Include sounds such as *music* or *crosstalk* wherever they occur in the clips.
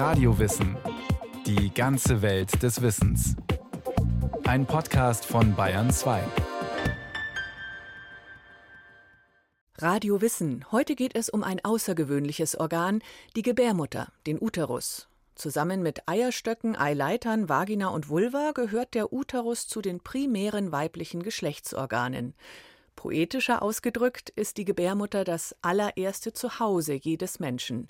Radiowissen. Die ganze Welt des Wissens. Ein Podcast von Bayern 2. Radio Wissen. Heute geht es um ein außergewöhnliches Organ, die Gebärmutter, den Uterus. Zusammen mit Eierstöcken, Eileitern, Vagina und Vulva gehört der Uterus zu den primären weiblichen Geschlechtsorganen. Poetischer ausgedrückt ist die Gebärmutter das allererste Zuhause jedes Menschen.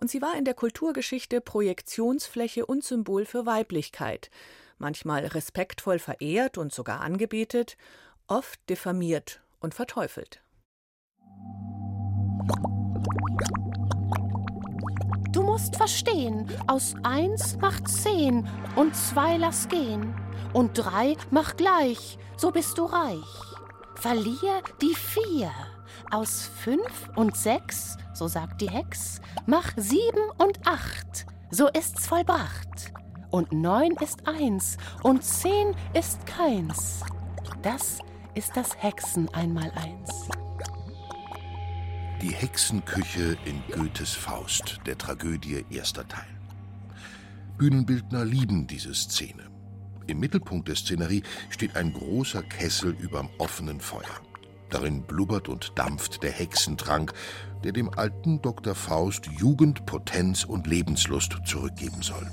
Und sie war in der Kulturgeschichte Projektionsfläche und Symbol für Weiblichkeit, manchmal respektvoll verehrt und sogar angebetet, oft diffamiert und verteufelt. Du musst verstehen, aus eins macht zehn und zwei lass gehen und drei mach gleich, so bist du reich. Verlier die vier. Aus fünf und sechs, so sagt die Hex, mach sieben und acht, so ist's vollbracht. Und neun ist eins und zehn ist keins. Das ist das Hexen einmal eins. Die Hexenküche in Goethes Faust, der Tragödie erster Teil. Bühnenbildner lieben diese Szene. Im Mittelpunkt der Szenerie steht ein großer Kessel überm offenen Feuer. Darin blubbert und dampft der Hexentrank, der dem alten Dr. Faust Jugend, Potenz und Lebenslust zurückgeben soll.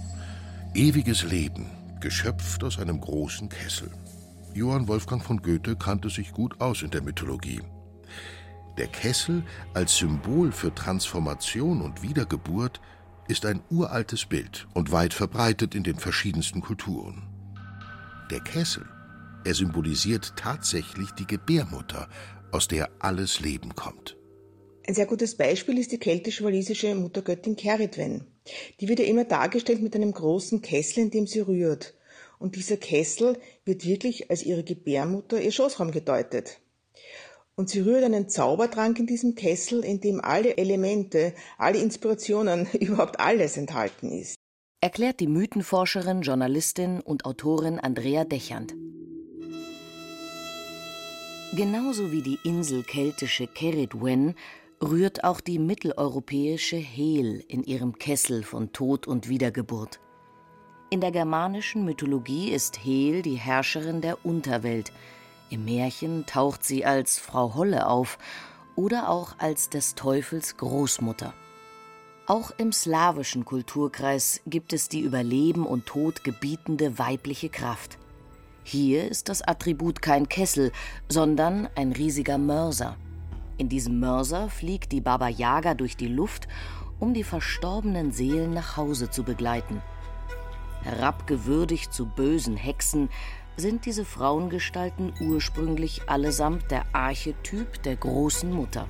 Ewiges Leben, geschöpft aus einem großen Kessel. Johann Wolfgang von Goethe kannte sich gut aus in der Mythologie. Der Kessel als Symbol für Transformation und Wiedergeburt ist ein uraltes Bild und weit verbreitet in den verschiedensten Kulturen. Der Kessel, er symbolisiert tatsächlich die Gebärmutter, aus der alles Leben kommt. Ein sehr gutes Beispiel ist die keltisch-walisische Muttergöttin Keritwen. Die wird ja immer dargestellt mit einem großen Kessel, in dem sie rührt. Und dieser Kessel wird wirklich als ihre Gebärmutter, ihr Schoßraum gedeutet. Und sie rührt einen Zaubertrank in diesem Kessel, in dem alle Elemente, alle Inspirationen, *laughs* überhaupt alles enthalten ist erklärt die Mythenforscherin, Journalistin und Autorin Andrea Dechand. Genauso wie die inselkeltische Keridwen rührt auch die mitteleuropäische Hel in ihrem Kessel von Tod und Wiedergeburt. In der germanischen Mythologie ist Hel die Herrscherin der Unterwelt. Im Märchen taucht sie als Frau Holle auf oder auch als des Teufels Großmutter. Auch im slawischen Kulturkreis gibt es die über Leben und Tod gebietende weibliche Kraft. Hier ist das Attribut kein Kessel, sondern ein riesiger Mörser. In diesem Mörser fliegt die Baba Yaga durch die Luft, um die verstorbenen Seelen nach Hause zu begleiten. Herabgewürdigt zu bösen Hexen sind diese Frauengestalten ursprünglich allesamt der Archetyp der großen Mutter.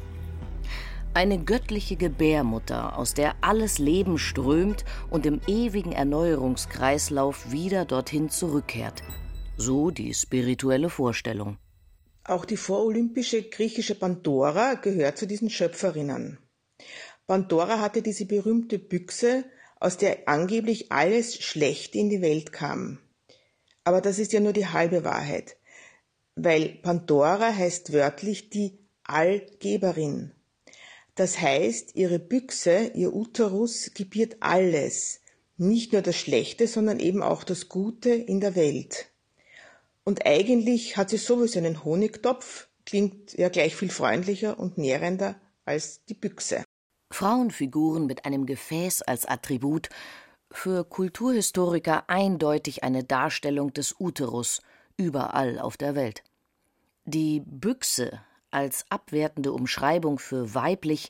Eine göttliche Gebärmutter, aus der alles Leben strömt und im ewigen Erneuerungskreislauf wieder dorthin zurückkehrt. So die spirituelle Vorstellung. Auch die vorolympische griechische Pandora gehört zu diesen Schöpferinnen. Pandora hatte diese berühmte Büchse, aus der angeblich alles Schlechte in die Welt kam. Aber das ist ja nur die halbe Wahrheit, weil Pandora heißt wörtlich die Allgeberin. Das heißt, ihre Büchse, ihr Uterus gebiert alles, nicht nur das Schlechte, sondern eben auch das Gute in der Welt. Und eigentlich hat sie sowieso einen Honigtopf, klingt ja gleich viel freundlicher und nährender als die Büchse. Frauenfiguren mit einem Gefäß als Attribut, für Kulturhistoriker eindeutig eine Darstellung des Uterus überall auf der Welt. Die Büchse als abwertende Umschreibung für weiblich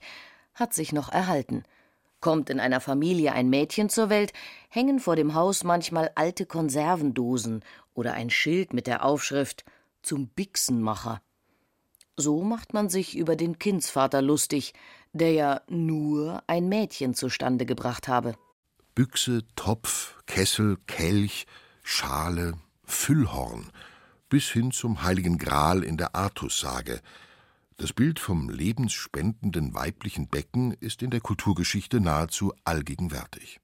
hat sich noch erhalten. Kommt in einer Familie ein Mädchen zur Welt, hängen vor dem Haus manchmal alte Konservendosen oder ein Schild mit der Aufschrift zum Bixenmacher. So macht man sich über den Kindsvater lustig, der ja nur ein Mädchen zustande gebracht habe. Büchse, Topf, Kessel, Kelch, Schale, Füllhorn, bis hin zum heiligen Gral in der Artussage, das Bild vom lebensspendenden weiblichen Becken ist in der Kulturgeschichte nahezu allgegenwärtig.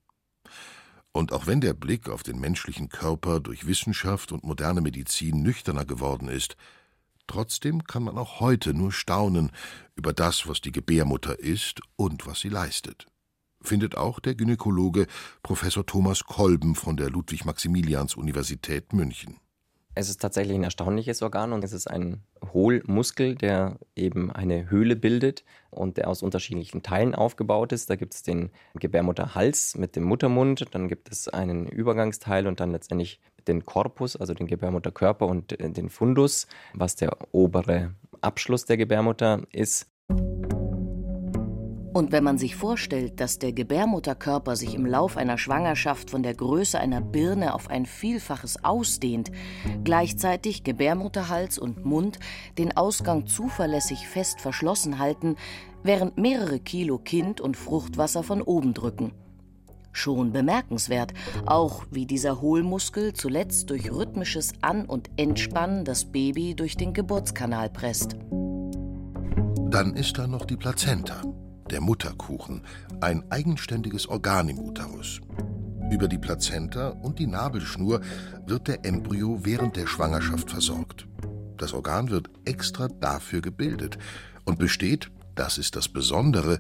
Und auch wenn der Blick auf den menschlichen Körper durch Wissenschaft und moderne Medizin nüchterner geworden ist, trotzdem kann man auch heute nur staunen über das, was die Gebärmutter ist und was sie leistet. findet auch der Gynäkologe Professor Thomas Kolben von der Ludwig-Maximilians-Universität München. Es ist tatsächlich ein erstaunliches Organ und es ist ein Hohlmuskel, der eben eine Höhle bildet und der aus unterschiedlichen Teilen aufgebaut ist. Da gibt es den Gebärmutterhals mit dem Muttermund, dann gibt es einen Übergangsteil und dann letztendlich den Korpus, also den Gebärmutterkörper und äh, den Fundus, was der obere Abschluss der Gebärmutter ist. Und wenn man sich vorstellt, dass der Gebärmutterkörper sich im Lauf einer Schwangerschaft von der Größe einer Birne auf ein Vielfaches ausdehnt, gleichzeitig Gebärmutterhals und Mund den Ausgang zuverlässig fest verschlossen halten, während mehrere Kilo Kind und Fruchtwasser von oben drücken. Schon bemerkenswert, auch wie dieser Hohlmuskel zuletzt durch rhythmisches An- und Entspannen das Baby durch den Geburtskanal presst. Dann ist da noch die Plazenta der Mutterkuchen, ein eigenständiges Organ im Uterus. Über die Plazenta und die Nabelschnur wird der Embryo während der Schwangerschaft versorgt. Das Organ wird extra dafür gebildet und besteht, das ist das Besondere,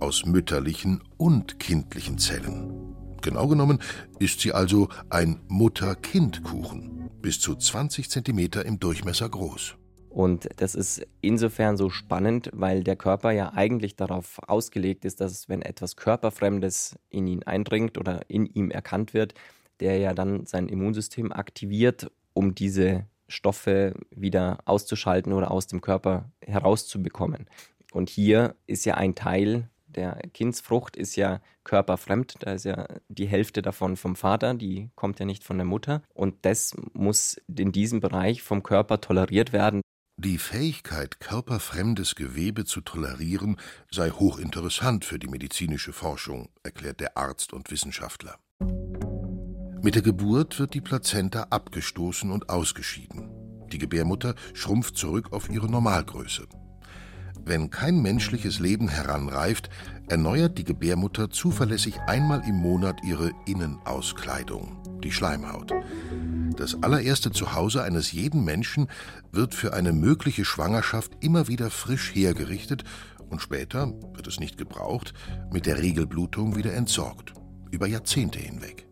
aus mütterlichen und kindlichen Zellen. Genau genommen ist sie also ein Mutter-Kind-Kuchen, bis zu 20 cm im Durchmesser groß. Und das ist insofern so spannend, weil der Körper ja eigentlich darauf ausgelegt ist, dass wenn etwas Körperfremdes in ihn eindringt oder in ihm erkannt wird, der ja dann sein Immunsystem aktiviert, um diese Stoffe wieder auszuschalten oder aus dem Körper herauszubekommen. Und hier ist ja ein Teil der Kindsfrucht ist ja körperfremd, da ist ja die Hälfte davon vom Vater, die kommt ja nicht von der Mutter. Und das muss in diesem Bereich vom Körper toleriert werden. Die Fähigkeit, körperfremdes Gewebe zu tolerieren, sei hochinteressant für die medizinische Forschung, erklärt der Arzt und Wissenschaftler. Mit der Geburt wird die Plazenta abgestoßen und ausgeschieden. Die Gebärmutter schrumpft zurück auf ihre Normalgröße. Wenn kein menschliches Leben heranreift, erneuert die Gebärmutter zuverlässig einmal im Monat ihre Innenauskleidung, die Schleimhaut. Das allererste Zuhause eines jeden Menschen wird für eine mögliche Schwangerschaft immer wieder frisch hergerichtet und später, wird es nicht gebraucht, mit der Regelblutung wieder entsorgt, über Jahrzehnte hinweg.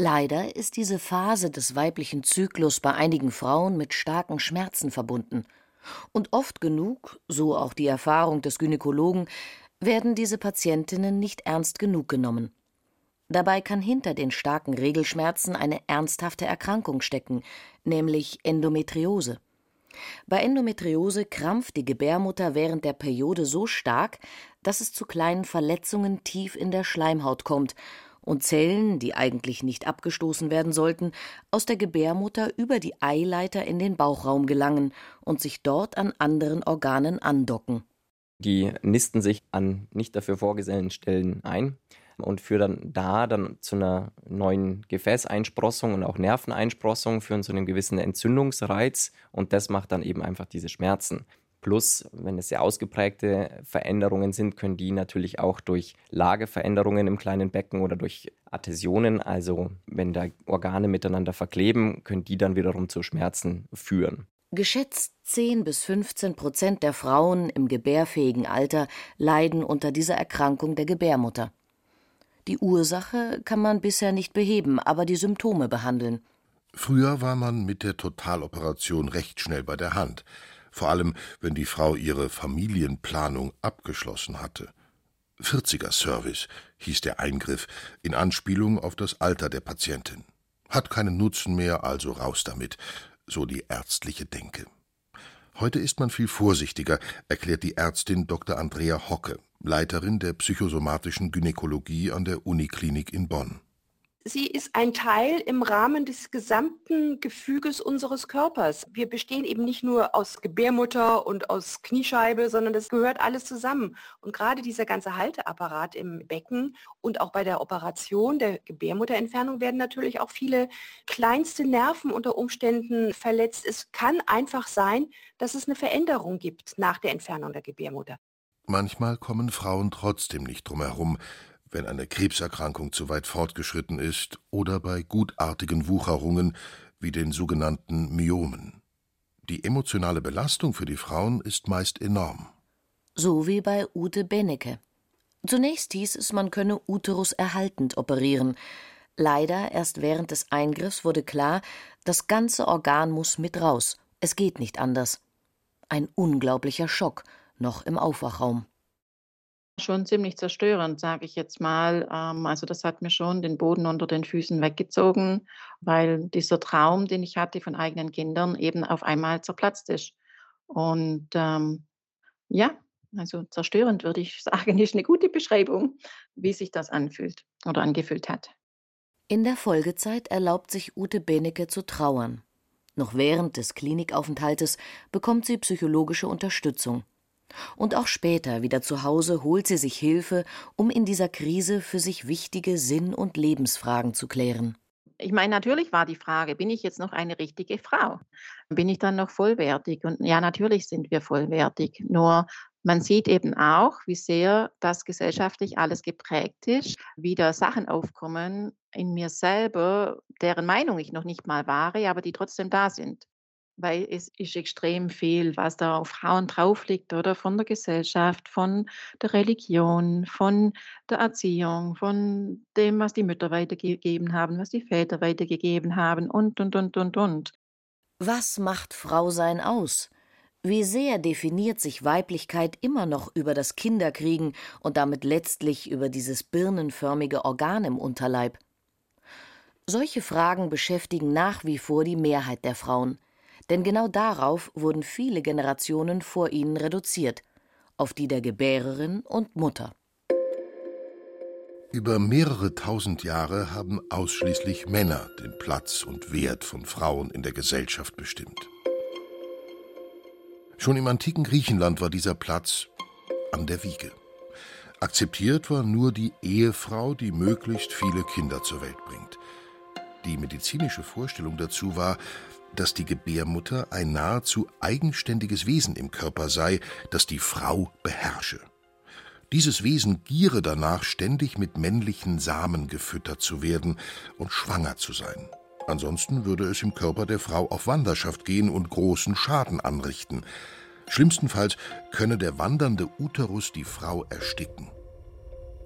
Leider ist diese Phase des weiblichen Zyklus bei einigen Frauen mit starken Schmerzen verbunden. Und oft genug, so auch die Erfahrung des Gynäkologen, werden diese Patientinnen nicht ernst genug genommen. Dabei kann hinter den starken Regelschmerzen eine ernsthafte Erkrankung stecken, nämlich Endometriose. Bei Endometriose krampft die Gebärmutter während der Periode so stark, dass es zu kleinen Verletzungen tief in der Schleimhaut kommt und Zellen, die eigentlich nicht abgestoßen werden sollten, aus der Gebärmutter über die Eileiter in den Bauchraum gelangen und sich dort an anderen Organen andocken. Die nisten sich an nicht dafür vorgesehenen Stellen ein und führen dann da dann zu einer neuen Gefäßeinsprossung und auch Nerveneinsprossung, führen zu einem gewissen Entzündungsreiz und das macht dann eben einfach diese Schmerzen. Plus, wenn es sehr ausgeprägte Veränderungen sind, können die natürlich auch durch Lageveränderungen im kleinen Becken oder durch Adhäsionen, also wenn da Organe miteinander verkleben, können die dann wiederum zu Schmerzen führen. Geschätzt 10 bis 15 Prozent der Frauen im gebärfähigen Alter leiden unter dieser Erkrankung der Gebärmutter. Die Ursache kann man bisher nicht beheben, aber die Symptome behandeln. Früher war man mit der Totaloperation recht schnell bei der Hand, vor allem wenn die Frau ihre Familienplanung abgeschlossen hatte. 40er Service hieß der Eingriff in Anspielung auf das Alter der Patientin. Hat keinen Nutzen mehr, also raus damit, so die ärztliche Denke. Heute ist man viel vorsichtiger, erklärt die Ärztin Dr. Andrea Hocke. Leiterin der psychosomatischen Gynäkologie an der Uniklinik in Bonn. Sie ist ein Teil im Rahmen des gesamten Gefüges unseres Körpers. Wir bestehen eben nicht nur aus Gebärmutter und aus Kniescheibe, sondern das gehört alles zusammen. Und gerade dieser ganze Halteapparat im Becken und auch bei der Operation der Gebärmutterentfernung werden natürlich auch viele kleinste Nerven unter Umständen verletzt. Es kann einfach sein, dass es eine Veränderung gibt nach der Entfernung der Gebärmutter. Manchmal kommen Frauen trotzdem nicht drum herum, wenn eine Krebserkrankung zu weit fortgeschritten ist oder bei gutartigen Wucherungen wie den sogenannten Myomen. Die emotionale Belastung für die Frauen ist meist enorm. So wie bei Ute Bennecke. Zunächst hieß es, man könne Uterus erhaltend operieren. Leider erst während des Eingriffs wurde klar, das ganze Organ muss mit raus. Es geht nicht anders. Ein unglaublicher Schock, noch im Aufwachraum. Schon ziemlich zerstörend, sage ich jetzt mal. Ähm, also das hat mir schon den Boden unter den Füßen weggezogen, weil dieser Traum, den ich hatte von eigenen Kindern, eben auf einmal zerplatzt ist. Und ähm, ja, also zerstörend würde ich *laughs* sagen, ist eine gute Beschreibung, wie sich das anfühlt oder angefühlt hat. In der Folgezeit erlaubt sich Ute Benecke zu trauern. Noch während des Klinikaufenthaltes bekommt sie psychologische Unterstützung. Und auch später wieder zu Hause holt sie sich Hilfe, um in dieser Krise für sich wichtige Sinn- und Lebensfragen zu klären. Ich meine, natürlich war die Frage, bin ich jetzt noch eine richtige Frau? Bin ich dann noch vollwertig? Und ja, natürlich sind wir vollwertig. Nur man sieht eben auch, wie sehr das gesellschaftlich alles geprägt ist, wie da Sachen aufkommen in mir selber, deren Meinung ich noch nicht mal wahre, aber die trotzdem da sind weil es ist extrem viel, was da auf Frauen drauf liegt, oder von der Gesellschaft, von der Religion, von der Erziehung, von dem, was die Mütter weitergegeben haben, was die Väter weitergegeben haben und, und, und, und, und. Was macht Frausein aus? Wie sehr definiert sich Weiblichkeit immer noch über das Kinderkriegen und damit letztlich über dieses birnenförmige Organ im Unterleib? Solche Fragen beschäftigen nach wie vor die Mehrheit der Frauen. Denn genau darauf wurden viele Generationen vor ihnen reduziert, auf die der Gebärerin und Mutter. Über mehrere tausend Jahre haben ausschließlich Männer den Platz und Wert von Frauen in der Gesellschaft bestimmt. Schon im antiken Griechenland war dieser Platz an der Wiege. Akzeptiert war nur die Ehefrau, die möglichst viele Kinder zur Welt bringt. Die medizinische Vorstellung dazu war, dass die Gebärmutter ein nahezu eigenständiges Wesen im Körper sei, das die Frau beherrsche. Dieses Wesen giere danach, ständig mit männlichen Samen gefüttert zu werden und schwanger zu sein. Ansonsten würde es im Körper der Frau auf Wanderschaft gehen und großen Schaden anrichten. Schlimmstenfalls könne der wandernde Uterus die Frau ersticken.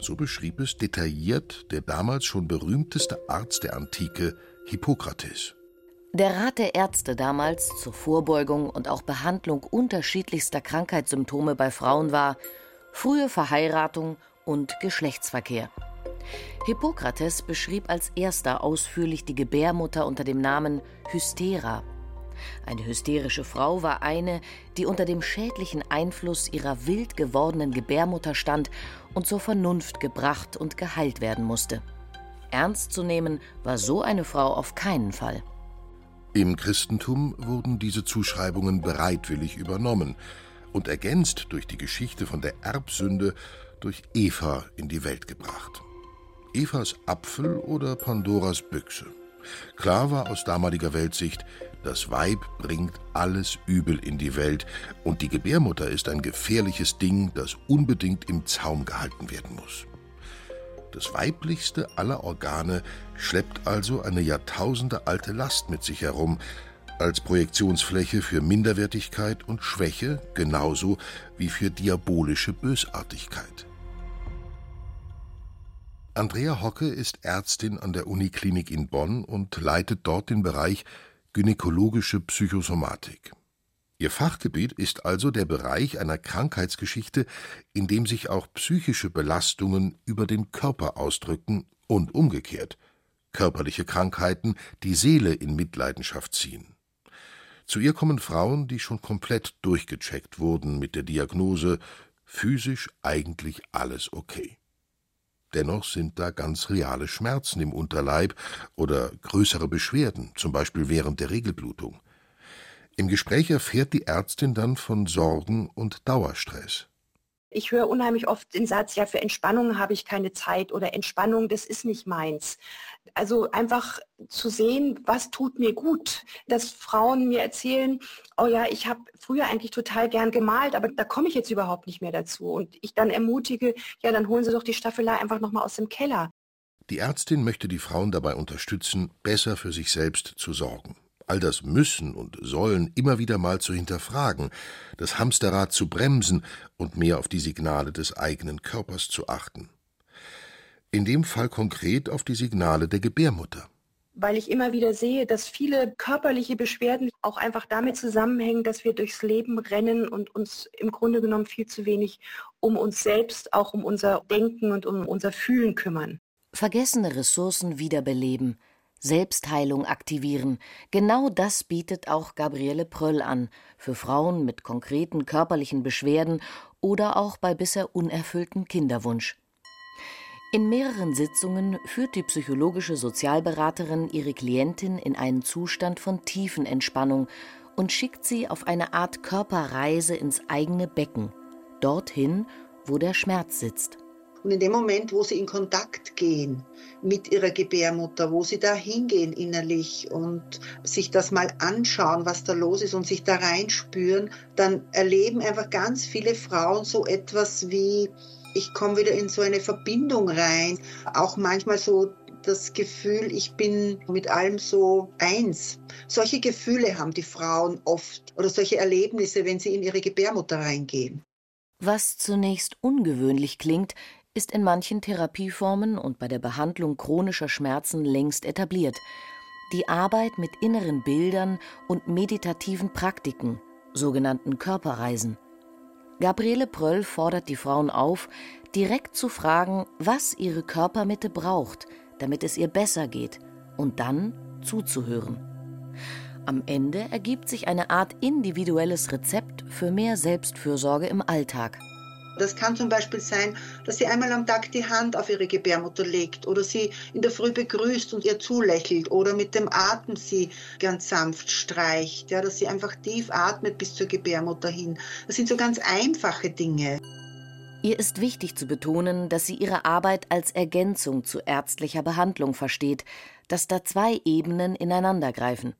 So beschrieb es detailliert der damals schon berühmteste Arzt der Antike, Hippokrates. Der Rat der Ärzte damals zur Vorbeugung und auch Behandlung unterschiedlichster Krankheitssymptome bei Frauen war frühe Verheiratung und Geschlechtsverkehr. Hippokrates beschrieb als erster ausführlich die Gebärmutter unter dem Namen Hystera. Eine hysterische Frau war eine, die unter dem schädlichen Einfluss ihrer wild gewordenen Gebärmutter stand und zur Vernunft gebracht und geheilt werden musste. Ernst zu nehmen war so eine Frau auf keinen Fall. Im Christentum wurden diese Zuschreibungen bereitwillig übernommen und ergänzt durch die Geschichte von der Erbsünde durch Eva in die Welt gebracht. Evas Apfel oder Pandoras Büchse. Klar war aus damaliger Weltsicht, das Weib bringt alles Übel in die Welt und die Gebärmutter ist ein gefährliches Ding, das unbedingt im Zaum gehalten werden muss. Das weiblichste aller Organe schleppt also eine jahrtausendealte Last mit sich herum, als Projektionsfläche für Minderwertigkeit und Schwäche genauso wie für diabolische Bösartigkeit. Andrea Hocke ist Ärztin an der Uniklinik in Bonn und leitet dort den Bereich Gynäkologische Psychosomatik. Ihr Fachgebiet ist also der Bereich einer Krankheitsgeschichte, in dem sich auch psychische Belastungen über den Körper ausdrücken und umgekehrt körperliche Krankheiten die Seele in Mitleidenschaft ziehen. Zu ihr kommen Frauen, die schon komplett durchgecheckt wurden mit der Diagnose physisch eigentlich alles okay. Dennoch sind da ganz reale Schmerzen im Unterleib oder größere Beschwerden, zum Beispiel während der Regelblutung. Im Gespräch erfährt die Ärztin dann von Sorgen und Dauerstress. Ich höre unheimlich oft den Satz, ja, für Entspannung habe ich keine Zeit oder Entspannung, das ist nicht meins. Also einfach zu sehen, was tut mir gut, dass Frauen mir erzählen, oh ja, ich habe früher eigentlich total gern gemalt, aber da komme ich jetzt überhaupt nicht mehr dazu. Und ich dann ermutige, ja, dann holen Sie doch die Staffelei einfach nochmal aus dem Keller. Die Ärztin möchte die Frauen dabei unterstützen, besser für sich selbst zu sorgen all das Müssen und Sollen immer wieder mal zu hinterfragen, das Hamsterrad zu bremsen und mehr auf die Signale des eigenen Körpers zu achten. In dem Fall konkret auf die Signale der Gebärmutter weil ich immer wieder sehe, dass viele körperliche Beschwerden auch einfach damit zusammenhängen, dass wir durchs Leben rennen und uns im Grunde genommen viel zu wenig um uns selbst, auch um unser Denken und um unser Fühlen kümmern. Vergessene Ressourcen wiederbeleben, Selbstheilung aktivieren, genau das bietet auch Gabriele Pröll an, für Frauen mit konkreten körperlichen Beschwerden oder auch bei bisher unerfüllten Kinderwunsch. In mehreren Sitzungen führt die psychologische Sozialberaterin ihre Klientin in einen Zustand von Tiefenentspannung und schickt sie auf eine Art Körperreise ins eigene Becken, dorthin, wo der Schmerz sitzt. Und in dem Moment, wo sie in Kontakt gehen mit ihrer Gebärmutter, wo sie da hingehen innerlich und sich das mal anschauen, was da los ist und sich da reinspüren, dann erleben einfach ganz viele Frauen so etwas wie ich komme wieder in so eine Verbindung rein. Auch manchmal so das Gefühl, ich bin mit allem so eins. Solche Gefühle haben die Frauen oft oder solche Erlebnisse, wenn sie in ihre Gebärmutter reingehen. Was zunächst ungewöhnlich klingt, ist in manchen Therapieformen und bei der Behandlung chronischer Schmerzen längst etabliert. Die Arbeit mit inneren Bildern und meditativen Praktiken, sogenannten Körperreisen. Gabriele Pröll fordert die Frauen auf, direkt zu fragen, was ihre Körpermitte braucht, damit es ihr besser geht, und dann zuzuhören. Am Ende ergibt sich eine Art individuelles Rezept für mehr Selbstfürsorge im Alltag. Das kann zum Beispiel sein, dass sie einmal am Tag die Hand auf ihre Gebärmutter legt oder sie in der Früh begrüßt und ihr zulächelt oder mit dem Atem sie ganz sanft streicht, ja, dass sie einfach tief atmet bis zur Gebärmutter hin. Das sind so ganz einfache Dinge. Ihr ist wichtig zu betonen, dass sie ihre Arbeit als Ergänzung zu ärztlicher Behandlung versteht, dass da zwei Ebenen ineinandergreifen.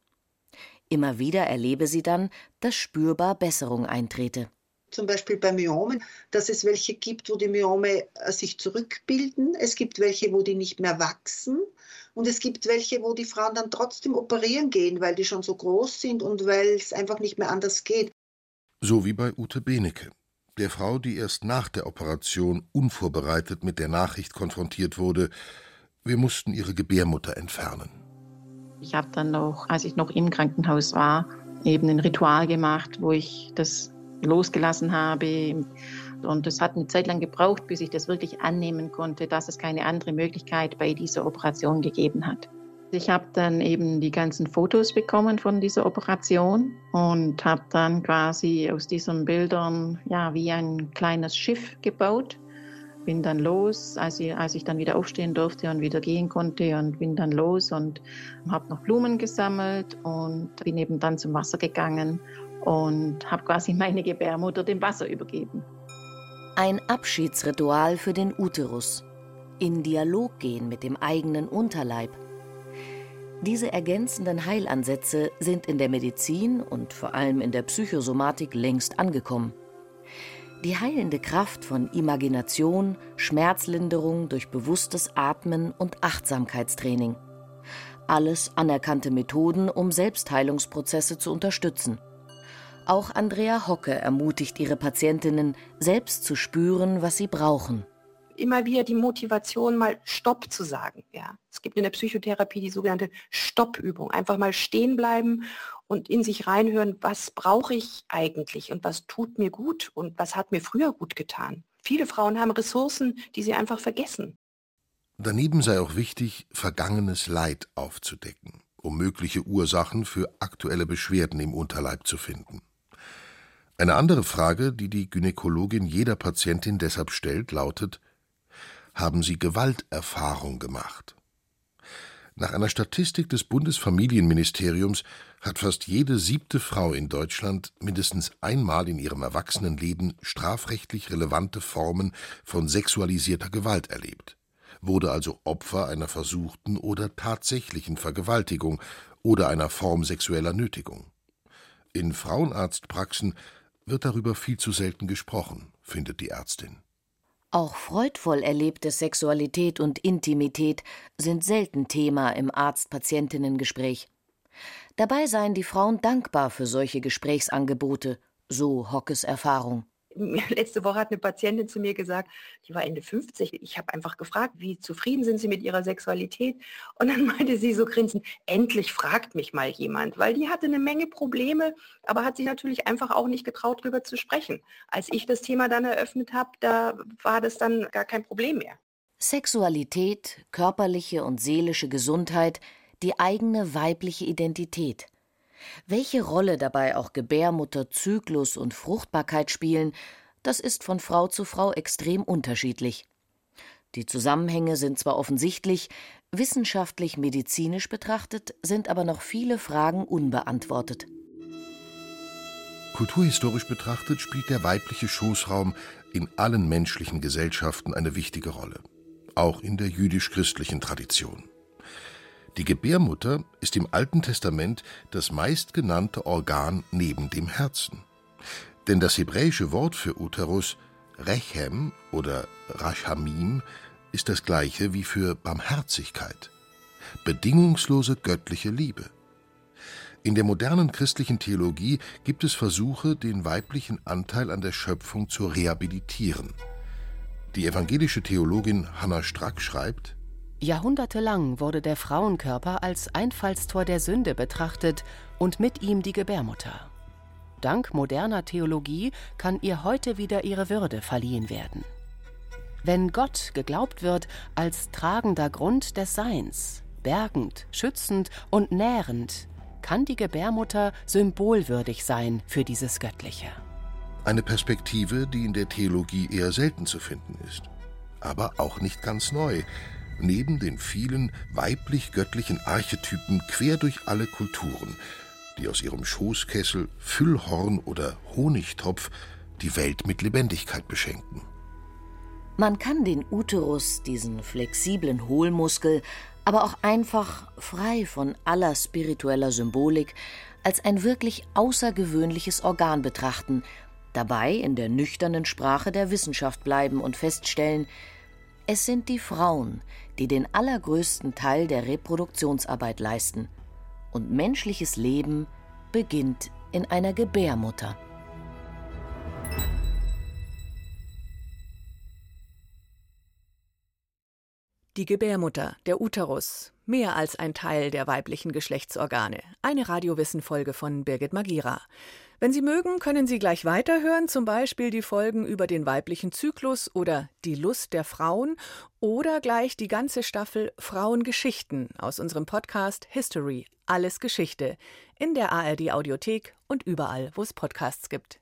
Immer wieder erlebe sie dann, dass spürbar Besserung eintrete zum Beispiel bei Myomen, dass es welche gibt, wo die Myome äh, sich zurückbilden. Es gibt welche, wo die nicht mehr wachsen. Und es gibt welche, wo die Frauen dann trotzdem operieren gehen, weil die schon so groß sind und weil es einfach nicht mehr anders geht. So wie bei Ute Benecke, der Frau, die erst nach der Operation unvorbereitet mit der Nachricht konfrontiert wurde, wir mussten ihre Gebärmutter entfernen. Ich habe dann noch, als ich noch im Krankenhaus war, eben ein Ritual gemacht, wo ich das losgelassen habe. Und es hat eine Zeit lang gebraucht, bis ich das wirklich annehmen konnte, dass es keine andere Möglichkeit bei dieser Operation gegeben hat. Ich habe dann eben die ganzen Fotos bekommen von dieser Operation und habe dann quasi aus diesen Bildern ja wie ein kleines Schiff gebaut. Bin dann los, als ich, als ich dann wieder aufstehen durfte und wieder gehen konnte und bin dann los und habe noch Blumen gesammelt und bin eben dann zum Wasser gegangen und habe quasi *laughs* meine Gebärmutter dem Wasser übergeben. Ein Abschiedsritual für den Uterus. In Dialog gehen mit dem eigenen Unterleib. Diese ergänzenden Heilansätze sind in der Medizin und vor allem in der Psychosomatik längst angekommen. Die heilende Kraft von Imagination, Schmerzlinderung durch bewusstes Atmen und Achtsamkeitstraining. Alles anerkannte Methoden, um Selbstheilungsprozesse zu unterstützen. Auch Andrea Hocke ermutigt ihre Patientinnen, selbst zu spüren, was sie brauchen. Immer wieder die Motivation, mal Stopp zu sagen. Ja. Es gibt in der Psychotherapie die sogenannte Stoppübung. Einfach mal stehen bleiben und in sich reinhören, was brauche ich eigentlich und was tut mir gut und was hat mir früher gut getan. Viele Frauen haben Ressourcen, die sie einfach vergessen. Daneben sei auch wichtig, vergangenes Leid aufzudecken, um mögliche Ursachen für aktuelle Beschwerden im Unterleib zu finden. Eine andere Frage, die die Gynäkologin jeder Patientin deshalb stellt, lautet Haben Sie Gewalterfahrung gemacht? Nach einer Statistik des Bundesfamilienministeriums hat fast jede siebte Frau in Deutschland mindestens einmal in ihrem Erwachsenenleben strafrechtlich relevante Formen von sexualisierter Gewalt erlebt, wurde also Opfer einer versuchten oder tatsächlichen Vergewaltigung oder einer Form sexueller Nötigung. In Frauenarztpraxen wird darüber viel zu selten gesprochen, findet die Ärztin. Auch freudvoll erlebte Sexualität und Intimität sind selten Thema im Arzt-Patientinnen-Gespräch. Dabei seien die Frauen dankbar für solche Gesprächsangebote, so Hockes Erfahrung. *laughs* Letzte Woche hat eine Patientin zu mir gesagt, die war Ende 50. Ich habe einfach gefragt, wie zufrieden sind Sie mit Ihrer Sexualität? Und dann *laughs* meinte sie so grinsend, endlich fragt mich mal jemand, weil die hatte eine Menge Probleme, aber hat sich natürlich einfach auch nicht getraut, darüber zu sprechen. Als ich das Thema dann eröffnet habe, da war das dann gar kein Problem mehr. Sexualität, körperliche und seelische Gesundheit, die eigene weibliche Identität. Welche Rolle dabei auch Gebärmutter, Zyklus und Fruchtbarkeit spielen, das ist von Frau zu Frau extrem unterschiedlich. Die Zusammenhänge sind zwar offensichtlich, wissenschaftlich medizinisch betrachtet sind aber noch viele Fragen unbeantwortet. Kulturhistorisch betrachtet spielt der weibliche Schoßraum in allen menschlichen Gesellschaften eine wichtige Rolle, auch in der jüdisch-christlichen Tradition. Die Gebärmutter ist im Alten Testament das meistgenannte Organ neben dem Herzen. Denn das hebräische Wort für Uterus, Rechem oder Rachamim, ist das gleiche wie für Barmherzigkeit, bedingungslose göttliche Liebe. In der modernen christlichen Theologie gibt es Versuche, den weiblichen Anteil an der Schöpfung zu rehabilitieren. Die evangelische Theologin Hannah Strack schreibt, Jahrhundertelang wurde der Frauenkörper als Einfallstor der Sünde betrachtet und mit ihm die Gebärmutter. Dank moderner Theologie kann ihr heute wieder ihre Würde verliehen werden. Wenn Gott geglaubt wird als tragender Grund des Seins, bergend, schützend und nährend, kann die Gebärmutter symbolwürdig sein für dieses Göttliche. Eine Perspektive, die in der Theologie eher selten zu finden ist, aber auch nicht ganz neu, neben den vielen weiblich-göttlichen Archetypen quer durch alle Kulturen, die aus ihrem Schoßkessel, Füllhorn oder Honigtopf die Welt mit Lebendigkeit beschenken. Man kann den Uterus, diesen flexiblen Hohlmuskel, aber auch einfach frei von aller spiritueller Symbolik, als ein wirklich außergewöhnliches Organ betrachten, dabei in der nüchternen Sprache der Wissenschaft bleiben und feststellen, es sind die Frauen, die den allergrößten Teil der Reproduktionsarbeit leisten. Und menschliches Leben beginnt in einer Gebärmutter. Die Gebärmutter, der Uterus, mehr als ein Teil der weiblichen Geschlechtsorgane. Eine Radiowissen-Folge von Birgit Magira. Wenn Sie mögen, können Sie gleich weiterhören, zum Beispiel die Folgen über den weiblichen Zyklus oder die Lust der Frauen oder gleich die ganze Staffel Frauengeschichten aus unserem Podcast History, alles Geschichte, in der ARD Audiothek und überall, wo es Podcasts gibt.